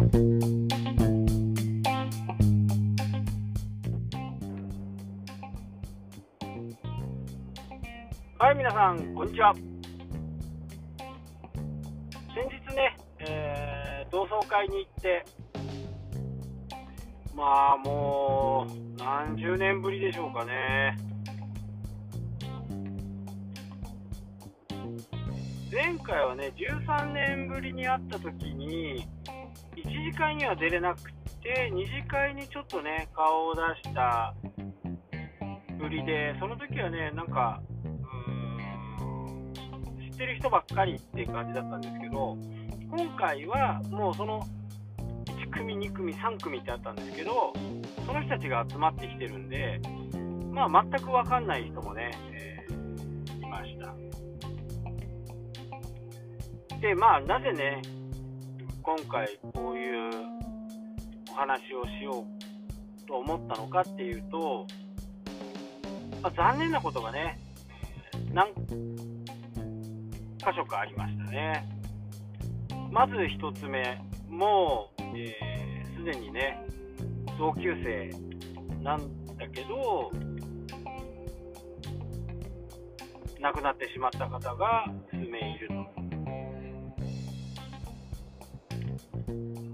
はい、皆さん、こんにちは。先日ね、えー同窓会に行って、まあもう何十年ぶりでしょうかね。前回はね、13年ぶりに会った時に、1次会には出れなくて、2次会にちょっとね、顔を出したぶりで、その時はね、なんか、うん知ってる人ばっかりっていう感じだったんですけど、今回はもうその1組、2組、3組ってあったんですけど、その人たちが集まってきてるんで、まあ、全く分かんない人もね、えーいました。で、まあ、なぜね、今回こういうお話をしようと思ったのかっていうと、まあ、残念なことがね、何箇所かありましたね。まず1つ目、もうすで、えーにね、同級生なんだけど、亡くなってしまった方が数名いると。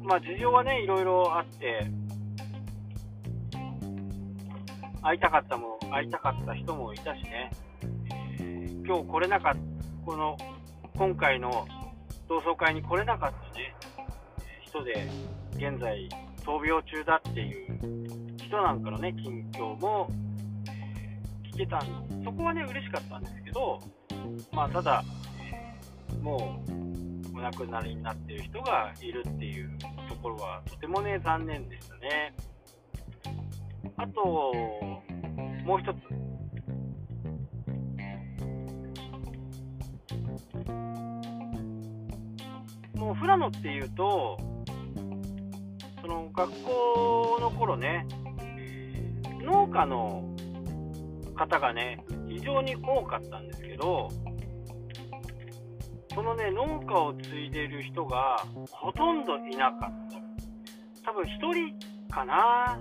まあ、事情はね、いろいろあって、会いたかったも会いたかった人もいたしね、えー今日来れなかった、この今回の同窓会に来れなかったね、人で現在闘病中だっていう人なんかのね、近況も、聞けたんそこはね、嬉しかったんですけど、まあ、ただ、もうお亡くなりになっている人がいるっていうところはとてもね、残念でしたね。あと、もう一つ。もう富良野っていうと、その学校の頃ね、農家の方がね、非常に多かったんですけど、そのね、農家を継いでる人がほとんどいなかった。多分一人かな。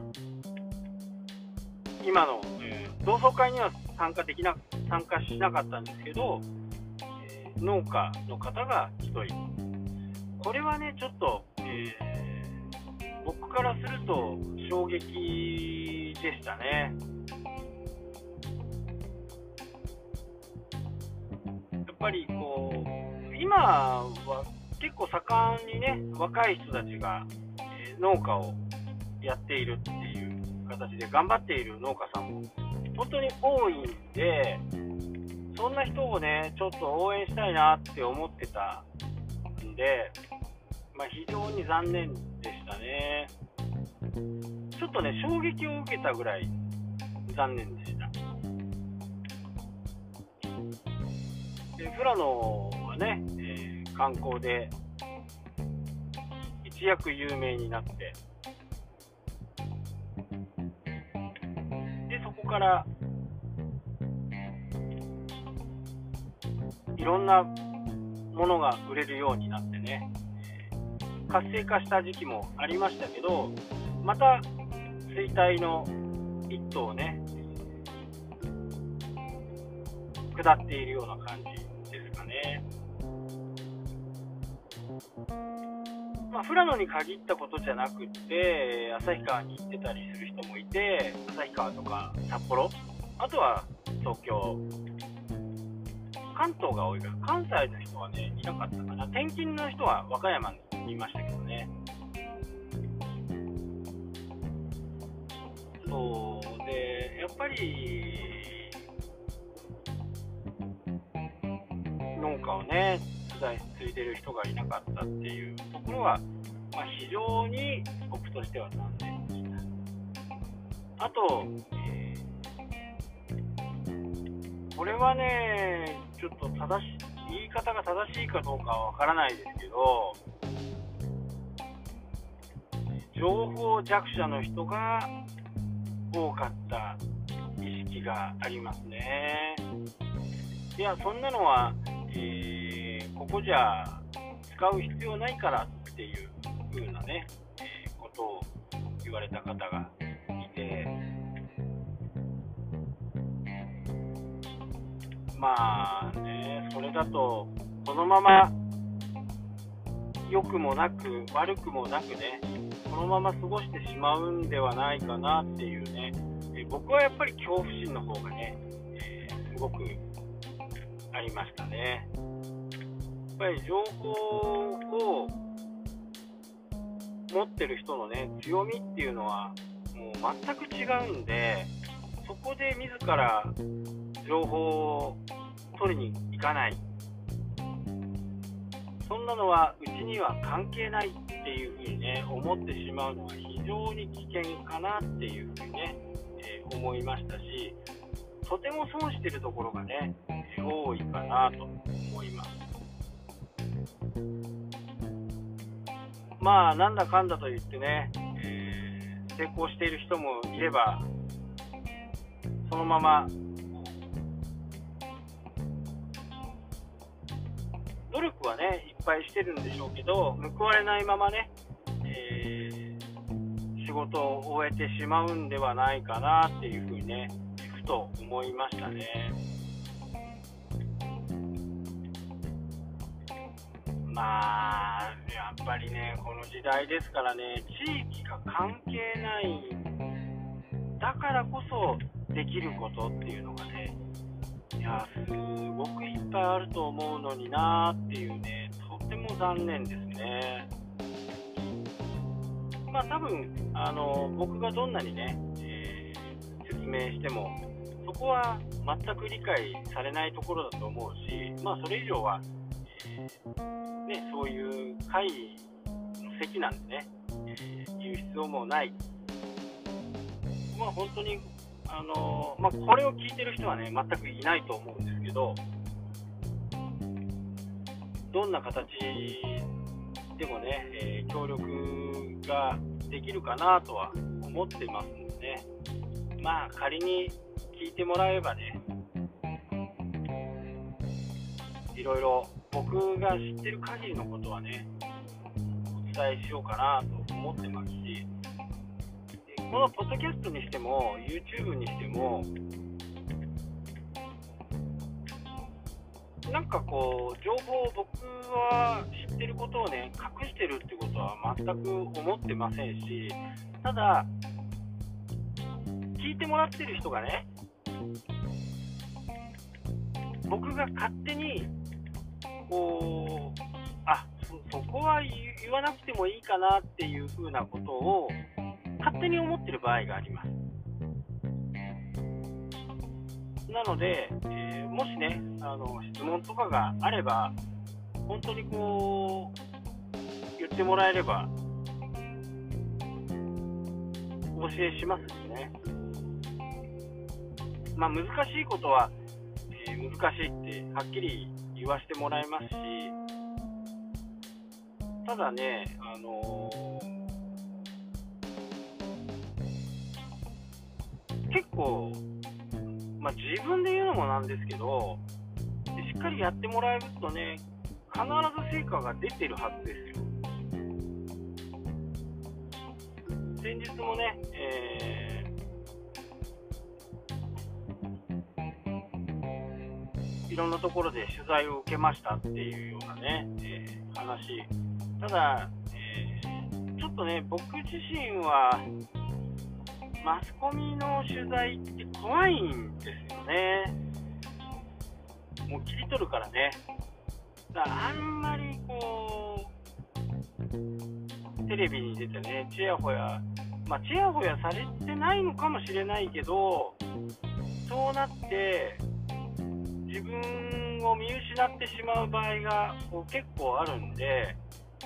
今の、えー同窓会には参加できな、参加しなかったんですけど、えー農家の方が一人。これはね、ちょっと、えー僕からすると衝撃でしたね。やっぱりこう、今は結構盛んにね、若い人たちが、えー農家をやっているっていう形で頑張っている農家さんも本当に多いんで、そんな人をね、ちょっと応援したいなって思ってたんで、まあ、非常に残念でしたね。ちょっとね、衝撃を受けたぐらい残念でした。で富良野はね、えー観光で躍有名になって、で、そこからいろんなものが売れるようになってね、活性化した時期もありましたけど、また衰退の一途をね、下っているような感じですかね。まあ、富良野に限ったことじゃなくて、旭川に行ってたりする人もいて、旭川とか札幌、あとは東京、関東が多いから、関西の人はね、いなかったかな。転勤の人は和歌山にいましたけどね。そうで、やっぱり、農家をね、継いでる人がいなかったっていうところは、まあ、非常に僕としては残念でした。あと、えーこれはね、ちょっと正し言い方が正しいかどうかはわからないですけど、情報弱者の人が多かった意識がありますね。いや、そんなのは、えーここじゃ使う必要ないからっていう風なね、えー、ことを言われた方がいて、まあね、それだと、このまま良くもなく悪くもなくね、このまま過ごしてしまうんではないかなっていうね、え僕はやっぱり恐怖心の方がね、えー、すごくありましたね。っぱり情報を持ってる人のね強みっていうのはもう全く違うんでそこで自ら情報を取りに行かない。そんなのはうちには関係ないっていうふうにね思ってしまうのは非常に危険かなっていうふうにね、えー、思いましたしとても損してるところがね多いかなと。まあなんだかんだと言ってね、えー、成功している人もいればそのまま努力はねいっぱいしてるんでしょうけど報われないままね、えー、仕事を終えてしまうんではないかなっていうふうにねふと思いましたね。まあ、やっぱりね、この時代ですからね、地域が関係ない、だからこそできることっていうのがね、いや、すごくいっぱいあると思うのになーっていうね、とても残念ですね。まあ多分、あの、僕がどんなにね、えー、説明しても、そこは全く理解されないところだと思うし、まあそれ以上は、ね、そういう会の席なんでね、えー、言う必要もない、まあ、本当に、あのー、まあ、これを聞いてる人はね、全くいないと思うんですけど、どんな形でもね、えー、協力ができるかなとは思ってますのでね、まあ、仮に聞いてもらえばね、いろいろ僕が知ってる限りのことはね、お伝えしようかなと思ってますし、このポッドキャストにしても、YouTube にしても、なんかこう、情報を僕は知ってることをね、隠してるってことは全く思ってませんし、ただ、聞いてもらってる人がね、僕が勝手にこう、あそこは言わなくてもいいかなっていうふうなことを勝手に思ってる場合があります。なので、えー、もしねあの質問とかがあれば本当にこう言ってもらえればお教えしますしね。まあ、難しいことは、えー、難しいってはっきり言わせてもらいますし、ただね、あのー、結構、まあ、自分で言うのもなんですけど、しっかりやってもらえるとね、必ず成果が出てるはずですよ。先日もね、えーいろんなところで取材を受けましたっていうようなね、えー、話、ただ、え、ちょっとね、僕自身は、マスコミの取材って怖いんですよね。もう切り取るからね。だからあんまりこう、テレビに出てね、ちやほや、まあ、ちやほやされてないのかもしれないけど、そうなって、自分を見失ってしまう場合がこう結構あるんで、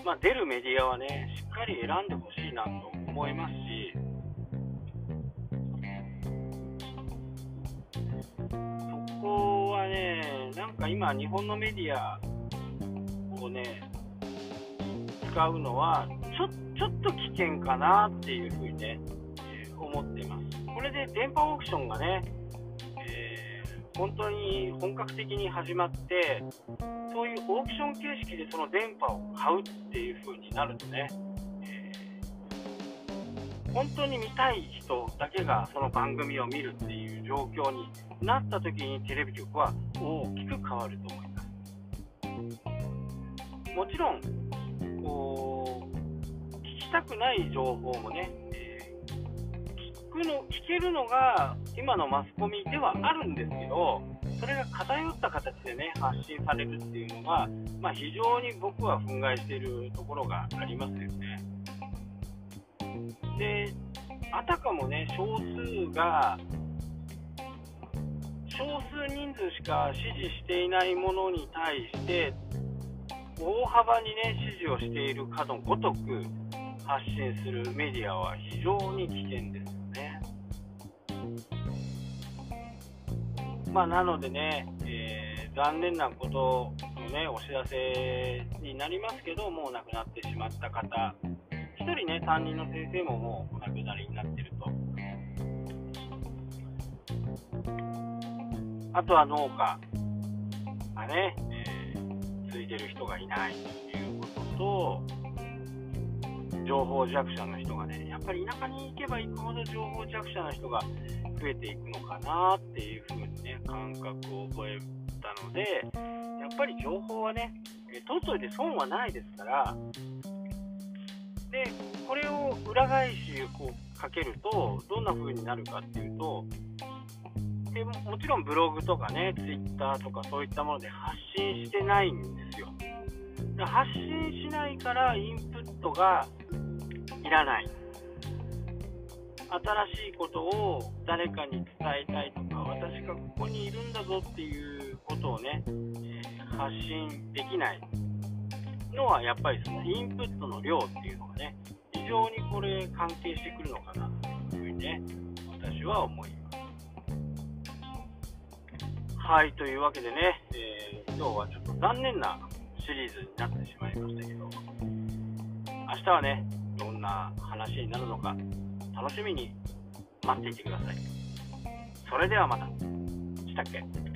まあ、出るメディアはね、しっかり選んでほしいなと思いますし、そこはね、なんか今、日本のメディアをね、使うのはちょ、ちょっと危険かなっていうふうにね、思ってます。これで電波オークションがね、本当に本格的に始まってそういうオークション形式でその電波を買うっていう風になるとね、え本当に見たい人だけがその番組を見るっていう状況になった時にテレビ局は大きく変わると思います。もちろんこう聞きたくない情報もね、えー、聞くの聞けるのが今のマスコミではあるんですけどそれが偏った形でね発信されるっていうのが、まあ、非常に僕は憤慨しているところがありますよね。であたかもね少数が少数人数しか支持していないものに対して大幅にね支持をしているかのごとく発信するメディアは非常に危険ですまあ、なのでね、えー、残念なことのねお知らせになりますけどもう亡くなってしまった方1人ね、担任の先生ももうお亡くなりになってると。あとは農家がね、えー、ついてる人がいないということと、情報弱者の人がね、やっぱり田舎に行けば行くほど情報弱者の人が増えていくのかなっていうふうに、感覚を覚えたので、やっぱり情報はね、取っといて損はないですから、でこれを裏返しこうかけるとどんな風になるかっていうとでもちろんブログとかねツイッターとかそういったもので発信してないんですよ。発信しないからインプットがいらない。新しいことを誰かに伝えたいとか私がここにいるんだぞっていうことをね、えー、発信できないのはやっぱりそのインプットの量っていうのがね非常にこれ関係してくるのかなというふうにね私は思います。はいというわけでね、えー、今日はちょっと残念なシリーズになってしまいましたけど明日はねどんな話になるのか楽しみに待っていてください。それではまた。したっけ？